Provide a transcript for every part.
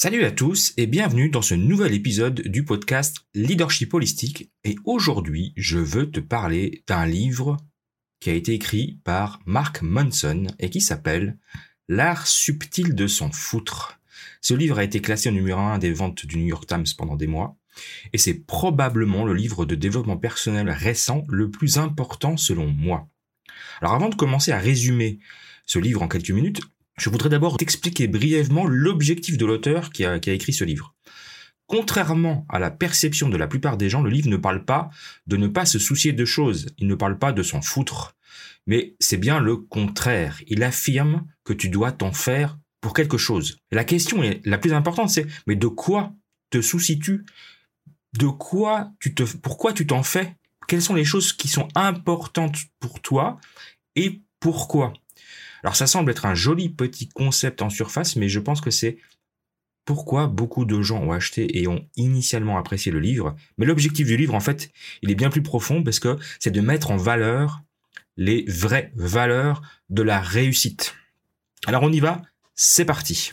Salut à tous et bienvenue dans ce nouvel épisode du podcast Leadership Holistique. Et aujourd'hui, je veux te parler d'un livre qui a été écrit par Mark Manson et qui s'appelle L'art subtil de s'en foutre. Ce livre a été classé au numéro 1 des ventes du New York Times pendant des mois. Et c'est probablement le livre de développement personnel récent le plus important selon moi. Alors avant de commencer à résumer ce livre en quelques minutes, je voudrais d'abord t'expliquer brièvement l'objectif de l'auteur qui a, écrit ce livre. Contrairement à la perception de la plupart des gens, le livre ne parle pas de ne pas se soucier de choses, il ne parle pas de s'en foutre, mais c'est bien le contraire. Il affirme que tu dois t'en faire pour quelque chose. La question est, la plus importante, c'est mais de quoi te soucies-tu? De quoi tu te, pourquoi tu t'en fais? Quelles sont les choses qui sont importantes pour toi et pourquoi? Alors ça semble être un joli petit concept en surface, mais je pense que c'est pourquoi beaucoup de gens ont acheté et ont initialement apprécié le livre. Mais l'objectif du livre, en fait, il est bien plus profond parce que c'est de mettre en valeur les vraies valeurs de la réussite. Alors on y va, c'est parti.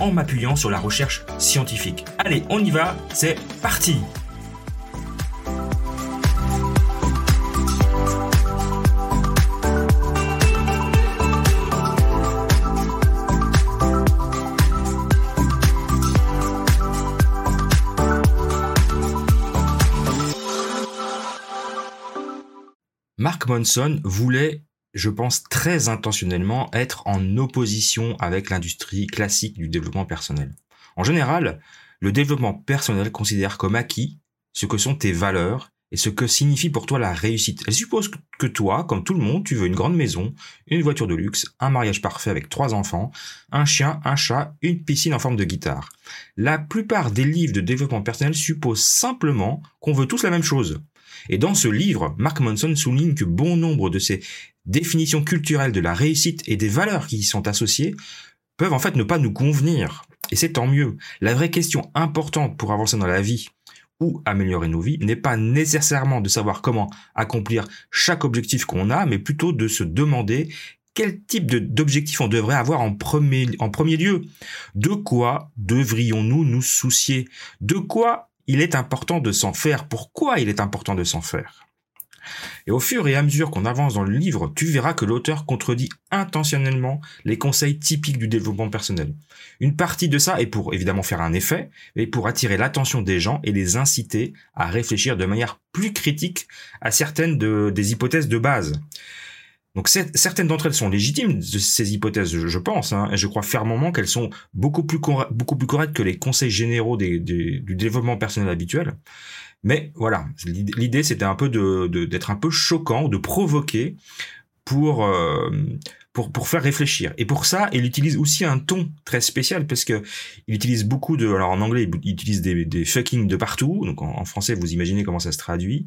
en m'appuyant sur la recherche scientifique. Allez, on y va, c'est parti Mark Monson voulait je pense très intentionnellement être en opposition avec l'industrie classique du développement personnel. En général, le développement personnel considère comme acquis ce que sont tes valeurs et ce que signifie pour toi la réussite. Elle suppose que toi, comme tout le monde, tu veux une grande maison, une voiture de luxe, un mariage parfait avec trois enfants, un chien, un chat, une piscine en forme de guitare. La plupart des livres de développement personnel supposent simplement qu'on veut tous la même chose. Et dans ce livre, Mark Monson souligne que bon nombre de ces définitions culturelles de la réussite et des valeurs qui y sont associées peuvent en fait ne pas nous convenir. Et c'est tant mieux. La vraie question importante pour avancer dans la vie ou améliorer nos vies n'est pas nécessairement de savoir comment accomplir chaque objectif qu'on a, mais plutôt de se demander quel type d'objectif on devrait avoir en premier lieu. De quoi devrions-nous nous soucier? De quoi il est important de s'en faire? Pourquoi il est important de s'en faire? Et au fur et à mesure qu'on avance dans le livre, tu verras que l'auteur contredit intentionnellement les conseils typiques du développement personnel. Une partie de ça est pour évidemment faire un effet, mais pour attirer l'attention des gens et les inciter à réfléchir de manière plus critique à certaines des hypothèses de base. Donc certaines d'entre elles sont légitimes, ces hypothèses, je, pense, hein, et je crois fermement qu'elles sont beaucoup plus, beaucoup plus correctes que les conseils généraux du développement personnel habituel. Mais voilà, l'idée c'était un peu d'être un peu choquant, de provoquer pour euh, pour pour faire réfléchir. Et pour ça, il utilise aussi un ton très spécial parce que il utilise beaucoup de alors en anglais il utilise des des fucking de partout. Donc en, français, vous imaginez comment ça se traduit.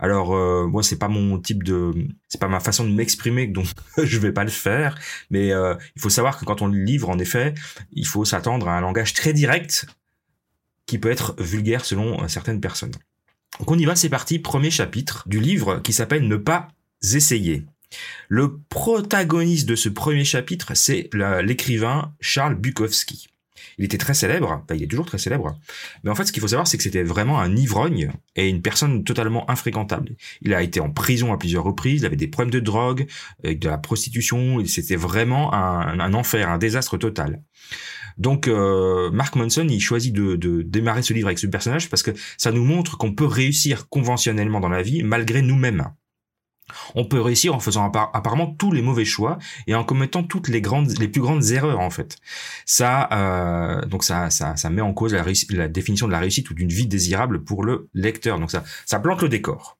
Alors euh, moi c'est pas mon type de c'est pas ma façon de m'exprimer donc je vais pas le faire, mais euh, il faut savoir que quand on le livre en effet, il faut s'attendre à un langage très direct qui peut être vulgaire selon certaines personnes. Donc on y va, c'est parti, premier chapitre du livre qui s'appelle Ne pas essayer. Le protagoniste de ce premier chapitre, c'est l'écrivain Charles Bukowski. Il était très célèbre, il est toujours très célèbre, mais en fait ce qu'il faut savoir c'est que c'était vraiment un ivrogne et une personne totalement infréquentable. Il a été en prison à plusieurs reprises, il avait des problèmes de drogue, de la prostitution, c'était vraiment un enfer, un désastre total. Donc euh, Mark Manson, il choisit de, démarrer ce livre avec ce personnage parce que ça nous montre qu'on peut réussir conventionnellement dans la vie malgré nous-mêmes. On peut réussir en faisant apparemment tous les mauvais choix et en commettant toutes les grandes, les plus grandes erreurs en fait. Ça, euh, donc ça, ça, ça met en cause la, définition de la réussite ou d'une vie désirable pour le lecteur. Donc ça, ça plante le décor.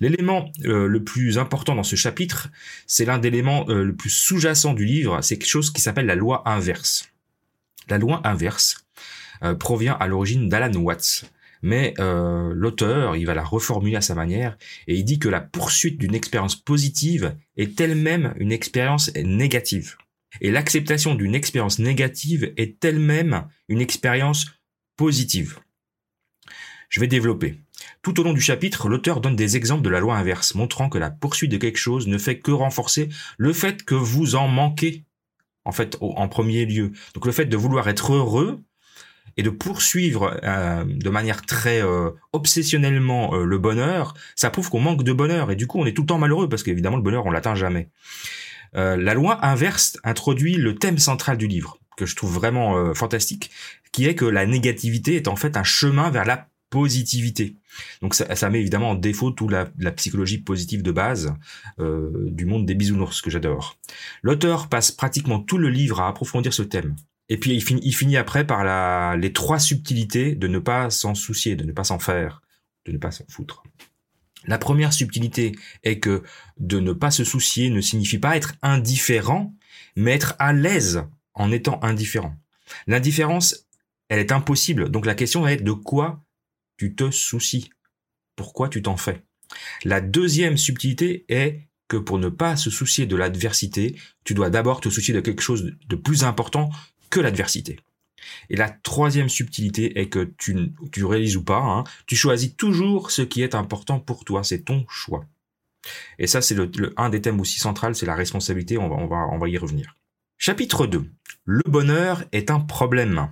L'élément euh, le plus important dans ce chapitre, c'est l'un des éléments euh, le plus sous-jacent du livre, c'est quelque chose qui s'appelle la loi inverse. La loi inverse provient à l'origine d'Alan Watts, mais l'auteur, il va la reformuler à sa manière, et il dit que la poursuite d'une expérience positive est elle-même une expérience négative. Et l'acceptation d'une expérience négative est elle-même une expérience positive. Je vais développer. Tout au long du chapitre, l'auteur donne des exemples de la loi inverse, montrant que la poursuite de quelque chose ne fait que renforcer le fait que vous en manquez, en fait, en premier lieu. Donc le fait de vouloir être heureux et de poursuivre euh, de manière très euh, obsessionnellement euh, le bonheur, ça prouve qu'on manque de bonheur et du coup on est tout le temps malheureux parce qu'évidemment le bonheur on l'atteint jamais. la loi inverse introduit le thème central du livre que je trouve vraiment fantastique, qui est que la négativité est en fait un chemin vers la positivité. Donc ça, met évidemment en défaut toute la, psychologie positive de base du monde des bisounours que j'adore. L'auteur passe pratiquement tout le livre à approfondir ce thème. Et puis il finit, il finit après par la, les trois subtilités de ne pas s'en soucier, de ne pas s'en faire, de ne pas s'en foutre. La première subtilité est que de ne pas se soucier ne signifie pas être indifférent, mais être à l'aise en étant indifférent. L'indifférence, elle est impossible. Donc la question est de quoi tu te soucies? Pourquoi tu t'en fais? La deuxième subtilité est que pour ne pas se soucier de l'adversité, tu dois d'abord te soucier de quelque chose de plus important que l'adversité. Et la troisième subtilité est que tu, tu réalises ou pas, hein, tu choisis toujours ce qui est important pour toi, c'est ton choix. Et ça, c'est un des thèmes aussi central, c'est la responsabilité, on va, on, va, y revenir. Chapitre 2. Le bonheur est un problème.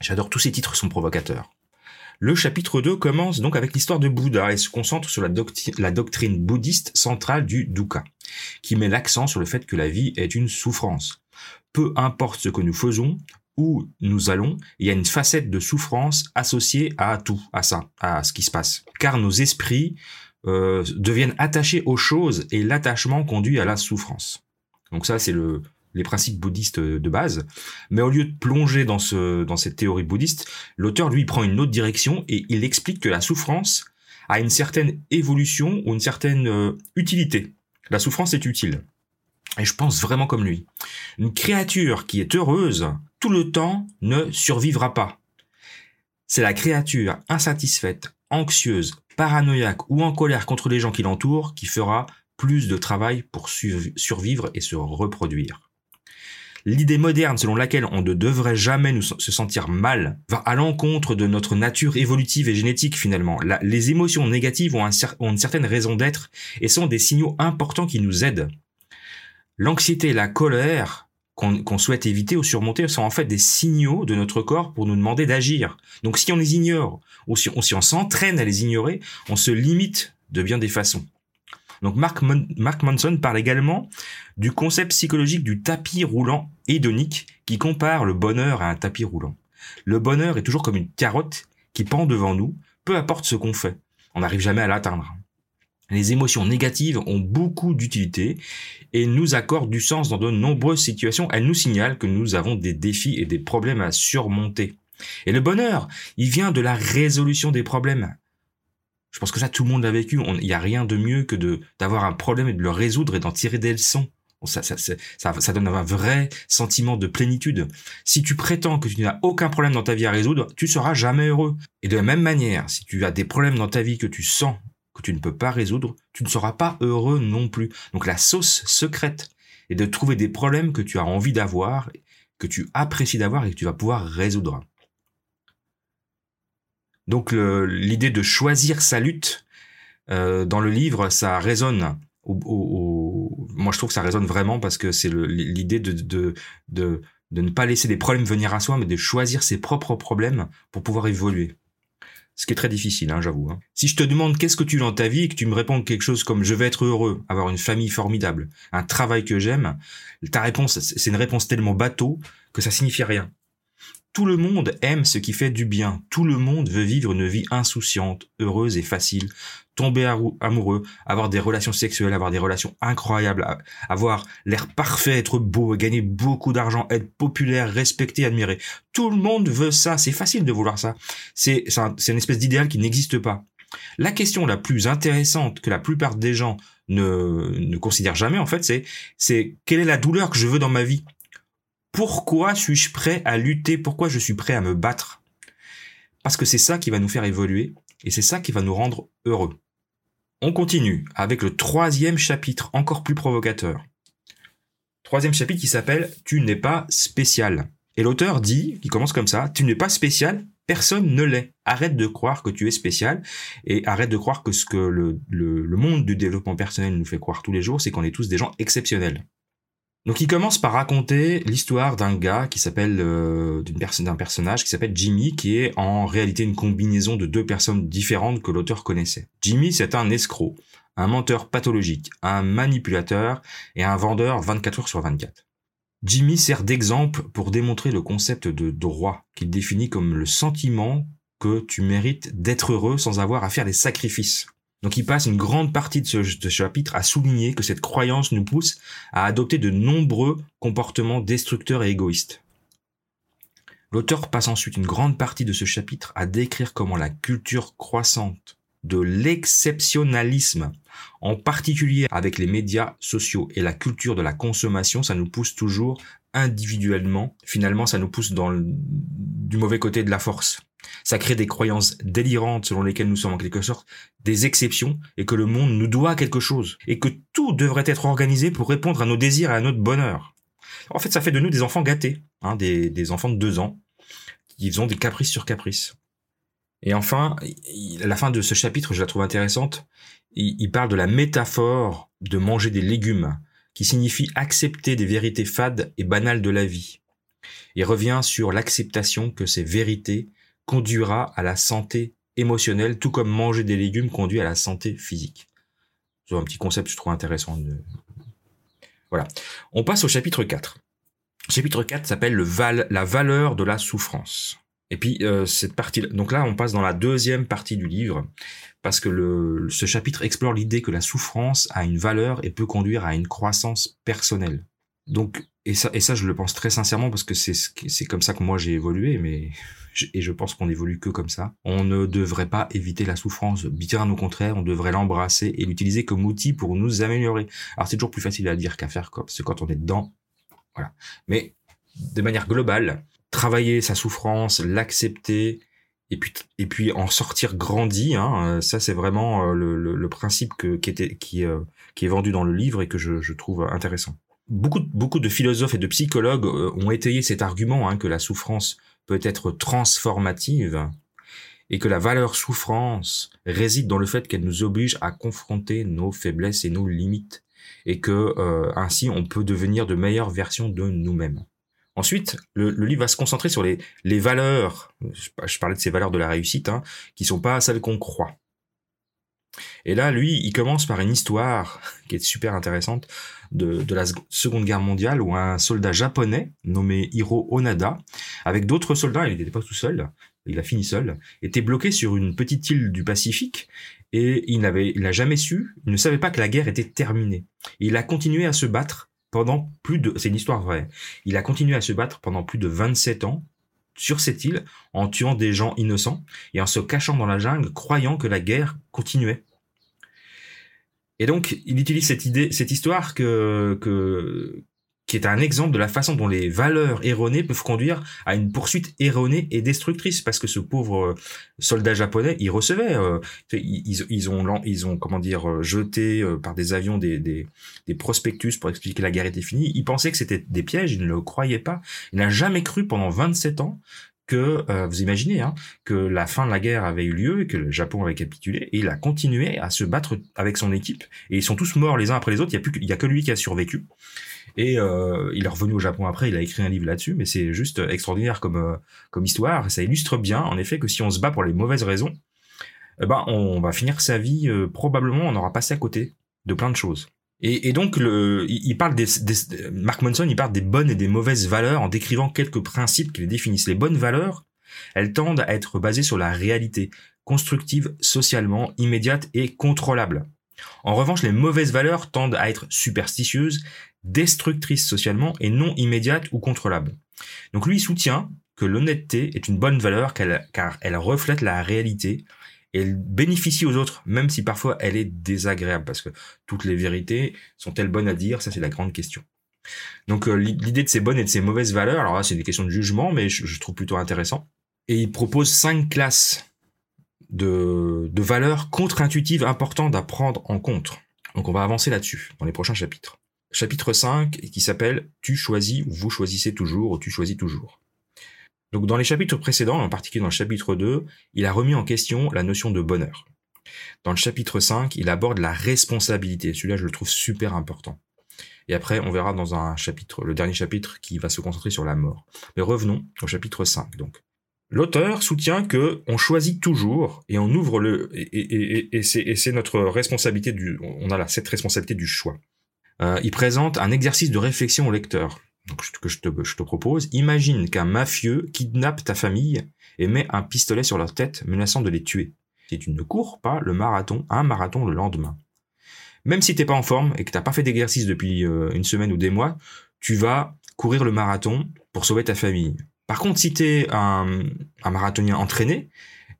J'adore tous ces titres sont provocateurs. Le chapitre 2 commence donc avec l'histoire de Bouddha et se concentre sur la, doctrine bouddhiste centrale du dukkha, qui met l'accent sur le fait que la vie est une souffrance. Peu importe ce que nous faisons, où nous allons, il y a une facette de souffrance associée à tout, à ça, à ce qui se passe. Car nos esprits euh, deviennent attachés aux choses et l'attachement conduit à la souffrance. Donc ça, c'est le, les principes bouddhistes de base. Mais au lieu de plonger dans cette théorie bouddhiste, l'auteur, lui, prend une autre direction et il explique que la souffrance a une certaine évolution ou une certaine euh, utilité. La souffrance est utile. Et je pense vraiment comme lui. Une créature qui est heureuse tout le temps ne survivra pas. C'est la créature insatisfaite, anxieuse, paranoïaque ou en colère contre les gens qui l'entourent qui fera plus de travail pour survivre et se reproduire. L'idée moderne selon laquelle on ne devrait jamais se sentir mal va à l'encontre de notre nature évolutive et génétique finalement. les émotions négatives ont, une certaine raison d'être et sont des signaux importants qui nous aident. L'anxiété et la colère qu'on souhaite éviter ou surmonter sont en fait des signaux de notre corps pour nous demander d'agir. Donc si on les ignore ou si on s'entraîne à les ignorer, on se limite de bien des façons. Donc Mark, Mark Manson parle également du concept psychologique du tapis roulant hédonique qui compare le bonheur à un tapis roulant. Le bonheur est toujours comme une carotte qui pend devant nous, peu importe ce qu'on fait. On n'arrive jamais à l'atteindre. Les émotions négatives ont beaucoup d'utilité et nous accordent du sens dans de nombreuses situations. Elles nous signalent que nous avons des défis et des problèmes à surmonter. Et le bonheur, il vient de la résolution des problèmes. Je pense que ça, tout le monde l'a vécu. Il n'y a rien de mieux que d'avoir un problème et de le résoudre et d'en tirer des leçons. Ça, donne un vrai sentiment de plénitude. Si tu prétends que tu n'as aucun problème dans ta vie à résoudre, tu seras jamais heureux. Et de la même manière, si tu as des problèmes dans ta vie que tu sens tu ne peux pas résoudre, tu ne seras pas heureux non plus. Donc la sauce secrète est de trouver des problèmes que tu as envie d'avoir, que tu apprécies d'avoir et que tu vas pouvoir résoudre. Donc l'idée de choisir sa lutte euh, dans le livre, ça résonne. Moi, je trouve que ça résonne vraiment parce que c'est l'idée de, de, ne pas laisser des problèmes venir à soi, mais de choisir ses propres problèmes pour pouvoir évoluer. Ce qui est très difficile, hein, j'avoue. Hein. Si je te demande qu'est-ce que tu veux dans ta vie et que tu me réponds quelque chose comme je vais être heureux, avoir une famille formidable, un travail que j'aime, ta réponse, c'est une réponse tellement bateau que ça signifie rien Tout le monde aime ce qui fait du bien. Tout le monde veut vivre une vie insouciante, heureuse et facile. Tomber amoureux, avoir des relations sexuelles, avoir des relations incroyables, avoir l'air parfait, être beau, gagner beaucoup d'argent, être populaire, respecté, admiré. Tout le monde veut ça. C'est facile de vouloir ça. C'est une espèce d'idéal qui n'existe pas. La question la plus intéressante que la plupart des gens ne, ne considèrent jamais, en fait, c'est, c'est quelle est la douleur que je veux dans ma vie? Pourquoi suis-je prêt à lutter? Pourquoi je suis prêt à me battre? Parce que c'est ça qui va nous faire évoluer et c'est ça qui va nous rendre heureux. On continue avec le troisième chapitre, encore plus provocateur. Troisième chapitre qui s'appelle Tu n'es pas spécial. Et l'auteur dit, qui commence comme ça, Tu n'es pas spécial, personne ne l'est. Arrête de croire que tu es spécial et arrête de croire que ce que le, le monde du développement personnel nous fait croire tous les jours, c'est qu'on est tous des gens exceptionnels. Donc il commence par raconter l'histoire d'un gars qui s'appelle euh, d'un personnage qui s'appelle Jimmy qui est en réalité une combinaison de deux personnes différentes que l'auteur connaissait. Jimmy c'est un escroc, un menteur pathologique, un manipulateur et un vendeur 24 heures sur 24. Jimmy sert d'exemple pour démontrer le concept de droit qu'il définit comme le sentiment que tu mérites d'être heureux sans avoir à faire des sacrifices. Donc il passe une grande partie de ce, chapitre à souligner que cette croyance nous pousse à adopter de nombreux comportements destructeurs et égoïstes. L'auteur passe ensuite une grande partie de ce chapitre à décrire comment la culture croissante de l'exceptionnalisme, en particulier avec les médias sociaux et la culture de la consommation, ça nous pousse toujours individuellement. Finalement, ça nous pousse dans du mauvais côté de la force. Ça crée des croyances délirantes selon lesquelles nous sommes en quelque sorte des exceptions et que le monde nous doit quelque chose et que tout devrait être organisé pour répondre à nos désirs et à notre bonheur. En fait, ça fait de nous des enfants gâtés, hein, des, enfants de deux ans qui font des caprices sur caprices. Et enfin, la fin de ce chapitre, je la trouve intéressante. il parle de la métaphore de manger des légumes, qui signifie accepter des vérités fades et banales de la vie. Il revient sur l'acceptation que ces vérités conduira à la santé émotionnelle, tout comme manger des légumes conduit à la santé physique. C'est un petit concept je trouve intéressant. Voilà. On passe au chapitre 4. Le chapitre 4 s'appelle le val la valeur de la souffrance. Et puis euh, cette partie, donc là, on passe dans la deuxième partie du livre parce que le, ce chapitre explore l'idée que la souffrance a une valeur et peut conduire à une croissance personnelle. Donc et ça, et ça, je le pense très sincèrement parce que c'est c'est comme ça que moi j'ai évolué, mais et je pense qu'on évolue que comme ça. On ne devrait pas éviter la souffrance, bien au contraire, on devrait l'embrasser et l'utiliser comme outil pour nous améliorer. Alors c'est toujours plus facile à dire qu'à faire, parce que quand on est dedans, voilà. Mais de manière globale, travailler sa souffrance, l'accepter, et puis et puis en sortir grandi hein, ça c'est vraiment euh, le, principe qui était qui euh, qui est vendu dans le livre et que je trouve intéressant beaucoup, de philosophes et de psychologues euh, ont étayé cet argument hein, que la souffrance peut être transformative et que la valeur souffrance réside dans le fait qu'elle nous oblige à confronter nos faiblesses et nos limites et que euh, ainsi on peut devenir de meilleures versions de nous-mêmes. Ensuite, le, livre va se concentrer sur les, les valeurs, je, parlais de ces valeurs de la réussite, hein, qui sont pas celles qu'on croit. Et là, lui, il commence par une histoire qui est super intéressante de, la Seconde Guerre mondiale où un soldat japonais nommé Hiro Onada, avec d'autres soldats, il n'était pas tout seul, il a fini seul, était bloqué sur une petite île du Pacifique et il n'avait, n'a jamais su, il ne savait pas que la guerre était terminée. il a continué à se battre pendant plus de, c'est une histoire vraie, il a continué à se battre pendant plus de 27 ans sur cette île en tuant des gens innocents et en se cachant dans la jungle croyant que la guerre continuait. Et donc, il utilise cette idée, cette histoire que, que, qui est un exemple de la façon dont les valeurs erronées peuvent conduire à une poursuite erronée et destructrice parce que ce pauvre euh, soldat japonais il recevait euh, ils, ont ils ont comment dire euh, jeté par des avions des, des, prospectus pour expliquer que la guerre était finie. Il pensait que c'était des pièges il ne le croyait pas. Il n'a jamais cru pendant 27 ans que vous imaginez hein, que la fin de la guerre avait eu lieu et que le Japon avait capitulé et il a continué à se battre avec son équipe et ils sont tous morts les uns après les autres il y a plus il y a que lui qui a survécu et euh, il est revenu au Japon après, il a écrit un livre là-dessus, mais c'est juste extraordinaire comme euh, comme histoire. Ça illustre bien, en effet, que si on se bat pour les mauvaises raisons, eh ben on va finir sa vie euh, probablement, on aura passé à côté de plein de choses. Et, donc, il parle des, Mark Monson, il parle des bonnes et des mauvaises valeurs en décrivant quelques principes qui les définissent. Les bonnes valeurs, elles tendent à être basées sur la réalité, constructive socialement, immédiate et contrôlable. En revanche, les mauvaises valeurs tendent à être superstitieuses, destructrices socialement et non immédiates ou contrôlables. Donc lui, il soutient que l'honnêteté est une bonne valeur car elle reflète la réalité, elle bénéficie aux autres, même si parfois elle est désagréable, parce que toutes les vérités sont-elles bonnes à dire? Ça, c'est la grande question. Donc euh, l'idée de ces bonnes et de ces mauvaises valeurs, alors là, c'est des questions de jugement, mais je, trouve plutôt intéressant. Et il propose cinq classes de, de valeurs contre-intuitives importantes à prendre en compte. Donc on va avancer là-dessus dans les prochains chapitres. Chapitre 5 qui s'appelle Tu choisis ou vous choisissez toujours ou tu choisis toujours. Donc dans les chapitres précédents, en particulier dans le chapitre 2, il a remis en question la notion de bonheur. Dans le chapitre 5, il aborde la responsabilité. Celui-là, je le trouve super important. Et après, on verra dans un chapitre, le dernier chapitre, qui va se concentrer sur la mort. Mais revenons au chapitre 5, donc. L'auteur soutient que on choisit toujours et on ouvre le et, c'est notre responsabilité du on a là cette responsabilité du choix. Euh, il présente un exercice de réflexion au lecteur donc, que je te, propose, imagine qu'un mafieux kidnappe ta famille et met un pistolet sur leur tête, menaçant de les tuer. Si tu ne cours pas le marathon, un marathon le lendemain. Même si t'es pas en forme et que t'as pas fait d'exercice depuis euh, une semaine ou des mois, tu vas courir le marathon pour sauver ta famille. Par contre, si t'es un, un marathonien entraîné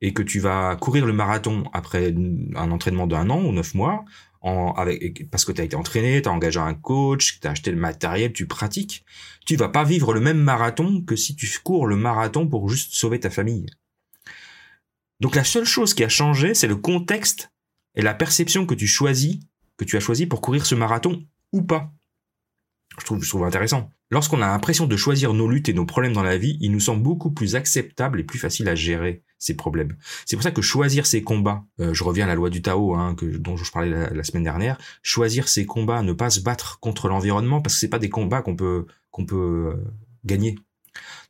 et que tu vas courir le marathon après un entraînement d'un an ou neuf mois, avec, parce que tu as été entraîné, tu as engagé un coach, tu as acheté le matériel, tu pratiques, tu vas pas vivre le même marathon que si tu cours le marathon pour juste sauver ta famille. Donc la seule chose qui a changé, c'est le contexte et la perception que tu choisis, que tu as choisi pour courir ce marathon ou pas. Je trouve, je trouve intéressant. Lorsqu'on a l'impression de choisir nos luttes et nos problèmes dans la vie, il nous semble beaucoup plus acceptable et plus facile à gérer ces problèmes. C'est pour ça que choisir ses combats, euh, je reviens à la loi du Tao hein, que, dont je parlais la, semaine dernière, choisir ses combats, ne pas se battre contre l'environnement parce que c'est pas des combats qu'on peut qu'on peut euh, gagner.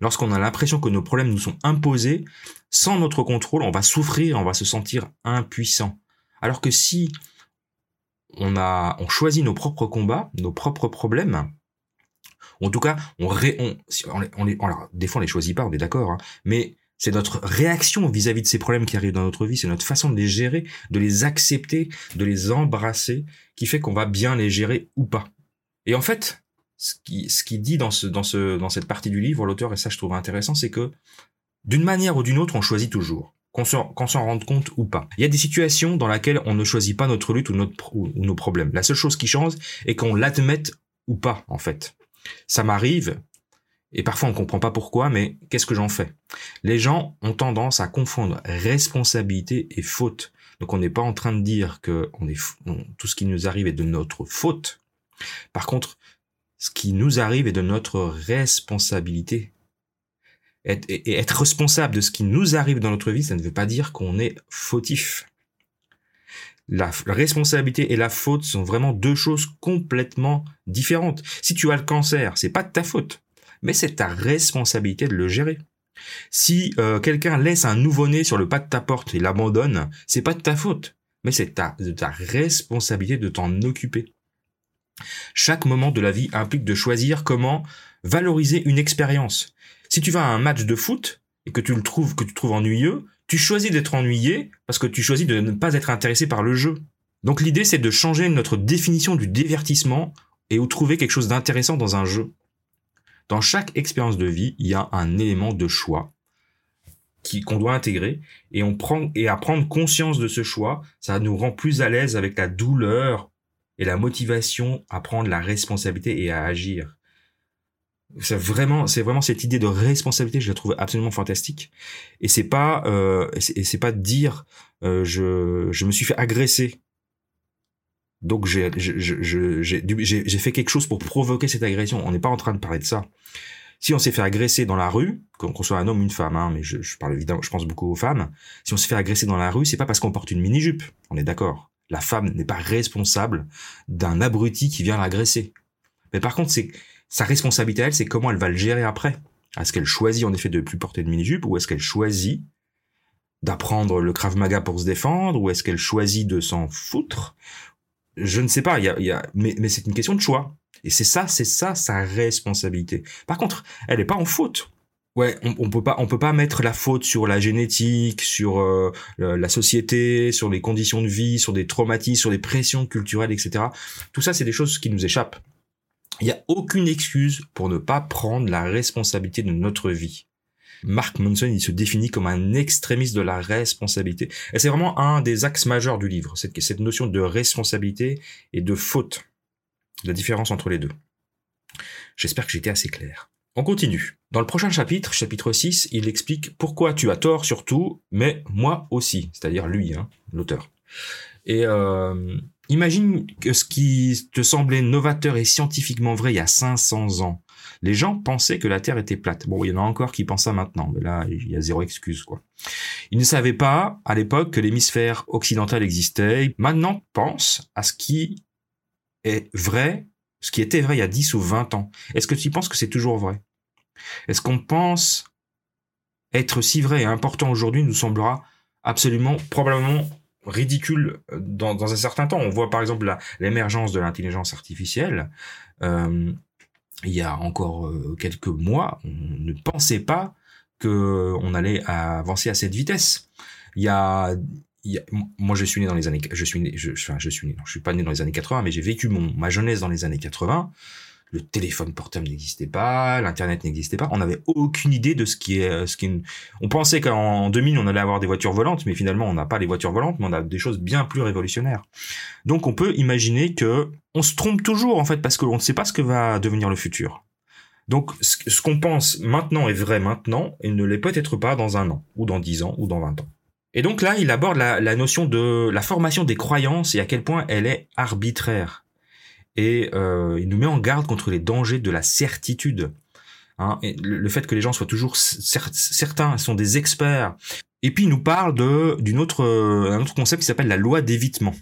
Lorsqu'on a l'impression que nos problèmes nous sont imposés, sans notre contrôle, on va souffrir, on va se sentir impuissant. Alors que si on a on choisit nos propres combats, nos propres problèmes, en tout cas, on, ré, on, on, les, alors, des fois on les choisit pas, on est d'accord, hein, mais c'est notre réaction vis-à-vis de ces problèmes qui arrivent dans notre vie, c'est notre façon de les gérer, de les accepter, de les embrasser, qui fait qu'on va bien les gérer ou pas. Et en fait, ce qui, dit dans, ce, dans, ce, dans cette partie du livre, l'auteur, et ça je trouve intéressant, c'est que d'une manière ou d'une autre, on choisit toujours, qu'on s'en rende compte ou pas. Il y a des situations dans lesquelles on ne choisit pas notre lutte ou, ou nos problèmes. La seule chose qui change est qu'on l'admette ou pas, en fait. Ça m'arrive, et parfois on comprend pas pourquoi, mais qu'est-ce que j'en fais? Les gens ont tendance à confondre responsabilité et faute. Donc on n'est pas en train de dire que tout ce qui nous arrive est de notre faute. Par contre, ce qui nous arrive est de notre responsabilité. Et être responsable de ce qui nous arrive dans notre vie, ça ne veut pas dire qu'on est fautif. La responsabilité et la faute sont vraiment deux choses complètement différentes. Si tu as le cancer, c'est pas de ta faute mais c'est ta responsabilité de le gérer. Si euh, quelqu'un laisse un nouveau-né sur le pas de ta porte et l'abandonne, c'est pas de ta faute, mais c'est ta, de ta responsabilité de t'en occuper. Chaque moment de la vie implique de choisir comment valoriser une expérience. Si tu vas à un match de foot et que tu le trouves ennuyeux, tu choisis d'être ennuyé parce que tu choisis de ne pas être intéressé par le jeu. Donc l'idée c'est de changer notre définition du divertissement et ou trouver quelque chose d'intéressant dans un jeu. Dans chaque expérience de vie, il y a un élément de choix qu'on doit intégrer et à prendre conscience de ce choix, ça nous rend plus à l'aise avec la douleur et la motivation à prendre la responsabilité et à agir. C'est vraiment, c'est vraiment cette idée de responsabilité, je la trouve absolument fantastique. Et c'est pas, euh, et c'est pas de dire, euh, je me suis fait agresser donc j'ai fait quelque chose pour provoquer cette agression. On n'est pas en train de parler de ça. Si on s'est fait agresser dans la rue, qu'on soit un homme ou une femme, hein, mais je, je, parle évidemment, je pense beaucoup aux femmes. Si on se fait agresser dans la rue, c'est pas parce qu'on porte une mini jupe. On est d'accord. La femme n'est pas responsable d'un abruti qui vient l'agresser. Mais par contre, c'est sa responsabilité elle, c'est comment elle va le gérer après. Est-ce qu'elle choisit en effet de plus porter de mini jupe ou est-ce qu'elle choisit d'apprendre le krav maga pour se défendre ou est-ce qu'elle choisit de s'en foutre Je ne sais pas, y a, y a, mais, mais c'est une question de choix. Et c'est ça, c'est ça sa responsabilité. Par contre, elle n'est pas en faute. Ouais, on, peut pas, on peut pas mettre la faute sur la génétique, sur euh, la société, sur les conditions de vie, sur des traumatismes, sur des pressions culturelles, etc. Tout ça, c'est des choses qui nous échappent. Il n'y a aucune excuse pour ne pas prendre la responsabilité de notre vie. Mark Manson, il se définit comme un extrémiste de la responsabilité. Et c'est vraiment un des axes majeurs du livre, cette, notion de responsabilité et de faute. La différence entre les deux. J'espère que j'étais assez clair. On continue. Dans le prochain chapitre, chapitre 6, il explique pourquoi tu as tort surtout, mais moi aussi, c'est-à-dire lui, hein, l'auteur. Et euh, imagine que ce qui te semblait novateur et scientifiquement vrai il y a 500 ans, les gens pensaient que la Terre était plate. Bon, il y en a encore qui pensent ça maintenant, mais là, il y a zéro excuse, quoi. Ils ne savaient pas, à l'époque, que l'hémisphère occidental existait. Maintenant, pense à ce qui est vrai, ce qui était vrai il y a 10 ou 20 ans. Est-ce que tu penses que c'est toujours vrai? Est-ce qu'on pense être si vrai et important aujourd'hui nous semblera absolument, probablement ridicule dans, un certain temps? On voit par exemple l'émergence de l'intelligence artificielle. Euh, il y a encore euh, quelques mois, on ne pensait pas que on allait avancer à cette vitesse. Il y a, moi je suis né dans les années, je suis né, je, enfin, je suis né, je suis pas né dans les années 80, mais j'ai vécu ma jeunesse dans les années 80 le téléphone portable n'existait pas, l'internet n'existait pas. On n'avait aucune idée de ce qui est, ce qui. On pensait qu'en 2000 on allait avoir des voitures volantes, mais finalement on n'a pas les voitures volantes, mais on a des choses bien plus révolutionnaires. Donc on peut imaginer que on se trompe toujours en fait parce qu'on ne sait pas ce que va devenir le futur. Donc ce qu'on pense maintenant est vrai maintenant et ne l'est peut-être pas dans un an, ou dans dix ans, ou dans vingt ans. Et donc là, il aborde la notion de la formation des croyances et à quel point elle est arbitraire et euh, il nous met en garde contre les dangers de la certitude. Hein, le, fait que les gens soient toujours certains, sont des experts. Et puis il nous parle de d'une autre euh, autre concept qui s'appelle la loi d'évitement,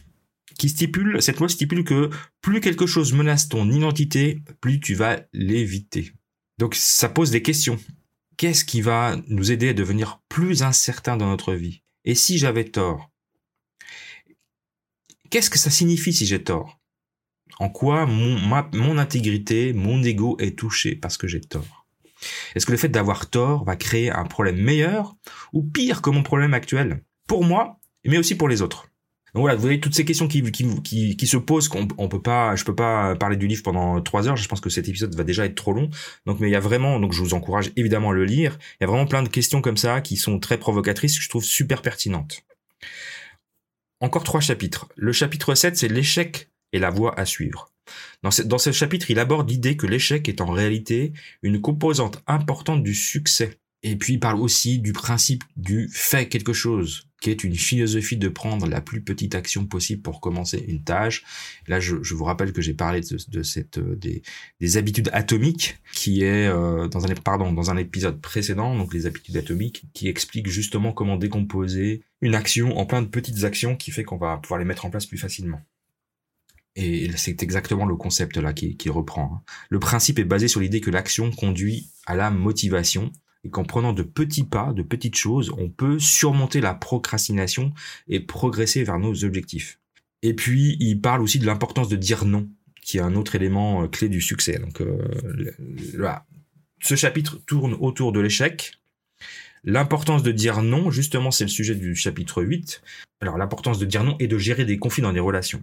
qui stipule cette loi stipule que plus quelque chose menace ton identité, plus tu vas l'éviter. Donc ça pose des questions. Qu'est-ce qui va nous aider à devenir plus incertain dans notre vie? Et si j'avais tort? Qu'est-ce que ça signifie si j'ai tort? En quoi mon, intégrité, mon ego est touché parce que j'ai tort? Est-ce que le fait d'avoir tort va créer un problème meilleur ou pire que mon problème actuel? Pour moi, mais aussi pour les autres. Donc voilà, vous voyez toutes ces questions qui, se posent, qu'on on peut pas, je peux pas parler du livre pendant trois heures. Je pense que cet épisode va déjà être trop long. Donc, mais il y a vraiment, donc je vous encourage évidemment à le lire. Il y a vraiment plein de questions comme ça qui sont très provocatrices, que je trouve super pertinentes. Encore trois chapitres. Le chapitre 7, c'est l'échec et la voie à suivre. Dans ce, chapitre, il aborde l'idée que l'échec est en réalité une composante importante du succès. Et puis il parle aussi du principe du fait quelque chose, qui est une philosophie de prendre la plus petite action possible pour commencer une tâche. Là, je, vous rappelle que j'ai parlé de, cette euh, des, des, habitudes atomiques, qui est euh, dans un pardon dans un épisode précédent, donc les habitudes atomiques, qui explique justement comment décomposer une action en plein de petites actions, qui fait qu'on va pouvoir les mettre en place plus facilement. Et c'est exactement le concept là qui, reprend. Hein. Le principe est basé sur l'idée que l'action conduit à la motivation et qu'en prenant de petits pas, de petites choses, on peut surmonter la procrastination et progresser vers nos objectifs. Et puis, il parle aussi de l'importance de dire non, qui est un autre élément euh, clé du succès. Donc, euh. Ce chapitre tourne autour de l'échec. L'importance de dire non, justement, c'est le sujet du chapitre 8. Alors, l'importance de dire non et de gérer des conflits dans les relations.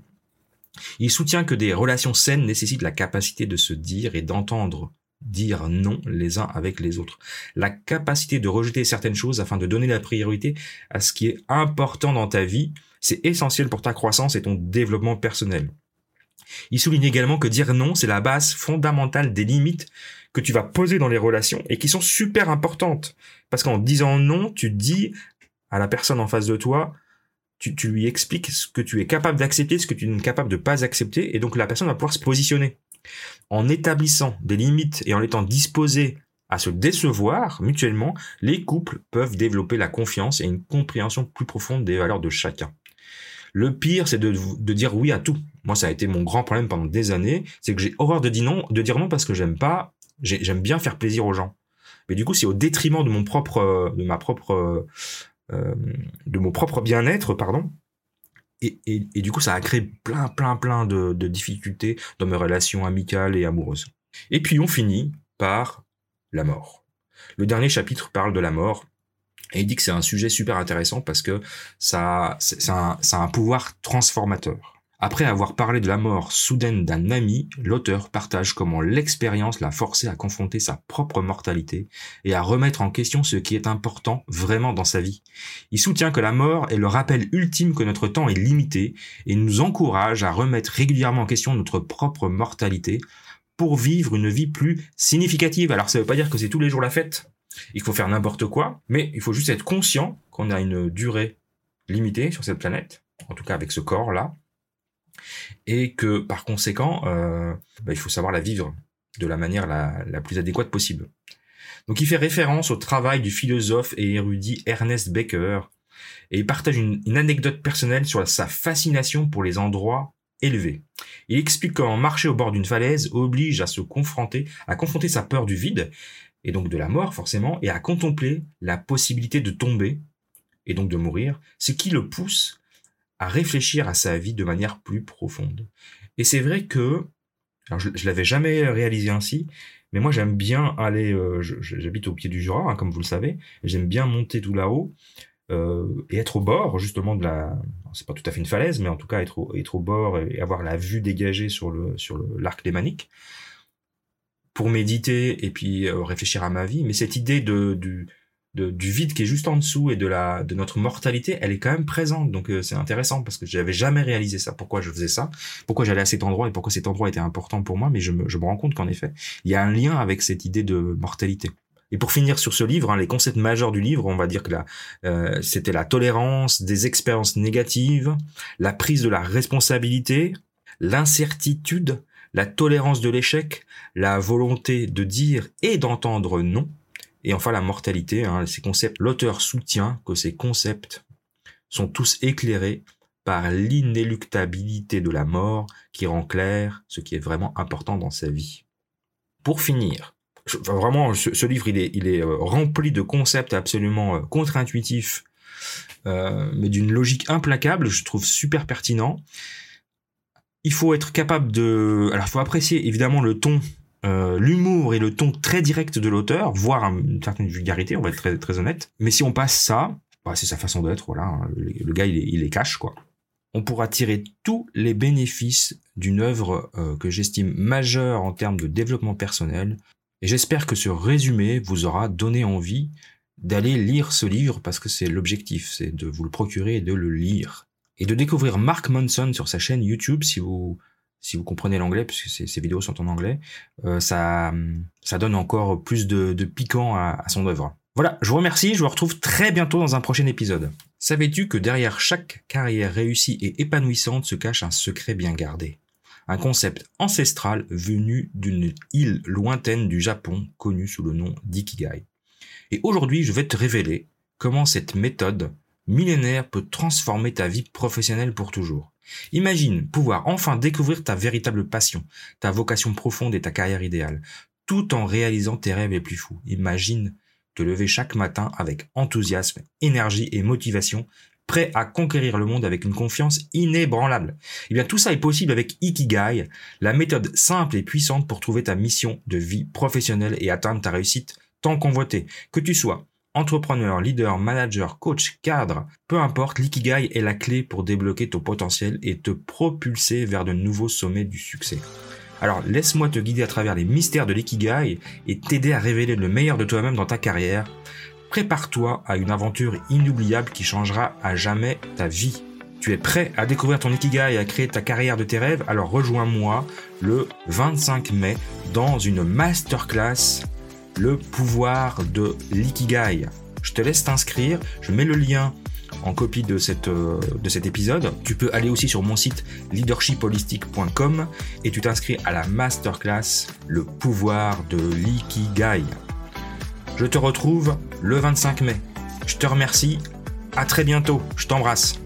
Il soutient que des relations saines nécessitent la capacité de se dire et d'entendre dire non les uns avec les autres. La capacité de rejeter certaines choses afin de donner la priorité à ce qui est important dans ta vie, c'est essentiel pour ta croissance et ton développement personnel. Il souligne également que dire non, c'est la base fondamentale des limites que tu vas poser dans les relations et qui sont super importantes. Parce qu'en disant non, tu dis à la personne en face de toi, tu, lui expliques ce que tu es capable d'accepter, ce que tu n'es capable de pas accepter, et donc la personne va pouvoir se positionner. En établissant des limites et en étant disposé à se décevoir mutuellement, les couples peuvent développer la confiance et une compréhension plus profonde des valeurs de chacun. Le pire, c'est de, dire oui à tout. Moi, ça a été mon grand problème pendant des années, c'est que j'ai horreur de dire non, parce que j'aime pas, j'aime bien faire plaisir aux gens. Mais du coup, c'est au détriment de mon propre, de ma propre de mon propre bien-être, pardon. Et, et, du coup, ça a créé plein, plein, plein de, difficultés dans mes relations amicales et amoureuses. Et puis, on finit par la mort. Le dernier chapitre parle de la mort. Et il dit que c'est un sujet super intéressant parce que ça, ça, ça a un pouvoir transformateur. Après avoir parlé de la mort soudaine d'un ami, l'auteur partage comment l'expérience l'a forcé à confronter sa propre mortalité et à remettre en question ce qui est important vraiment dans sa vie. Il soutient que la mort est le rappel ultime que notre temps est limité et nous encourage à remettre régulièrement en question notre propre mortalité pour vivre une vie plus significative. Alors ça veut pas dire que c'est tous les jours la fête, il faut faire n'importe quoi, mais il faut juste être conscient qu'on a une durée limitée sur cette planète, en tout cas avec ce corps-là, et que par conséquent, euh, bah, il faut savoir la vivre de la manière la, plus adéquate possible. Donc il fait référence au travail du philosophe et érudit Ernest Becker, et il partage une, anecdote personnelle sur sa fascination pour les endroits élevés. Il explique comment marcher au bord d'une falaise oblige à se confronter, à confronter sa peur du vide, et donc de la mort forcément, et à contempler la possibilité de tomber, et donc de mourir, ce qui le pousse à réfléchir à sa vie de manière plus profonde. Et c'est vrai que, je, je l'avais jamais réalisé ainsi, mais moi j'aime bien aller, euh, j'habite au pied du Jura, hein, comme vous le savez, j'aime bien monter tout là-haut euh, et être au bord justement de la, c'est pas tout à fait une falaise, mais en tout cas être au, être au bord et avoir la vue dégagée sur le sur l'arc lémanique pour méditer et puis euh, réfléchir à ma vie. Mais cette idée de du du vide qui est juste en dessous et de la de notre mortalité, elle est quand même présente. Donc euh, c'est intéressant parce que j'avais jamais réalisé ça. Pourquoi je faisais ça Pourquoi j'allais à cet endroit et pourquoi cet endroit était important pour moi Mais je me, je me rends compte qu'en effet, il y a un lien avec cette idée de mortalité. Et pour finir sur ce livre, hein, les concepts majeurs du livre, on va dire que euh, c'était la tolérance des expériences négatives, la prise de la responsabilité, l'incertitude, la tolérance de l'échec, la volonté de dire et d'entendre non, et enfin la mortalité, hein, ces concepts, l'auteur soutient que ces concepts sont tous éclairés par l'inéluctabilité de la mort qui rend clair ce qui est vraiment important dans sa vie. Pour finir, vraiment ce, livre il est, il est euh, rempli de concepts absolument euh, contre-intuitifs, euh, mais d'une logique implacable, je trouve super pertinent. Il faut être capable de... Alors il faut apprécier évidemment le ton euh, l'humour et le ton très direct de l'auteur, voire une certaine vulgarité, on va être très, très honnête. Mais si on passe ça, bah, c'est sa façon d'être, voilà. Le, gars, il, il est cash, quoi. On pourra tirer tous les bénéfices d'une œuvre euh, que j'estime majeure en termes de développement personnel. Et j'espère que ce résumé vous aura donné envie d'aller lire ce livre parce que c'est l'objectif, c'est de vous le procurer et de le lire. Et de découvrir Mark Monson sur sa chaîne YouTube si vous si vous comprenez l'anglais, puisque ces, vidéos sont en anglais, euh, ça, ça donne encore plus de, piquant à, son œuvre. Voilà, je vous remercie, je vous retrouve très bientôt dans un prochain épisode. Savais-tu que derrière chaque carrière réussie et épanouissante se cache un secret bien gardé? Un concept ancestral venu d'une île lointaine du Japon connue sous le nom d'Ikigai. Et aujourd'hui, je vais te révéler comment cette méthode millénaire peut transformer ta vie professionnelle pour toujours. Imagine pouvoir enfin découvrir ta véritable passion, ta vocation profonde et ta carrière idéale, tout en réalisant tes rêves les plus fous. Imagine te lever chaque matin avec enthousiasme, énergie et motivation, prêt à conquérir le monde avec une confiance inébranlable. Eh bien, tout ça est possible avec Ikigai, la méthode simple et puissante pour trouver ta mission de vie professionnelle et atteindre ta réussite tant convoitée. Que tu sois Entrepreneur, leader, manager, coach, cadre, peu importe, l'ikigai est la clé pour débloquer ton potentiel et te propulser vers de nouveaux sommets du succès. Alors laisse-moi te guider à travers les mystères de l'ikigai et t'aider à révéler le meilleur de toi-même dans ta carrière. Prépare-toi à une aventure inoubliable qui changera à jamais ta vie. Tu es prêt à découvrir ton ikigai et à créer ta carrière de tes rêves? Alors rejoins-moi le 25 mai dans une masterclass le pouvoir de l'ikigai. Je te laisse t'inscrire, je mets le lien en copie de, euh, cet épisode. Tu peux aller aussi sur mon site leadershipholistic.com et tu t'inscris à la masterclass Le pouvoir de l'ikigai. Je te retrouve le 25 mai. Je te remercie. À très bientôt. Je t'embrasse.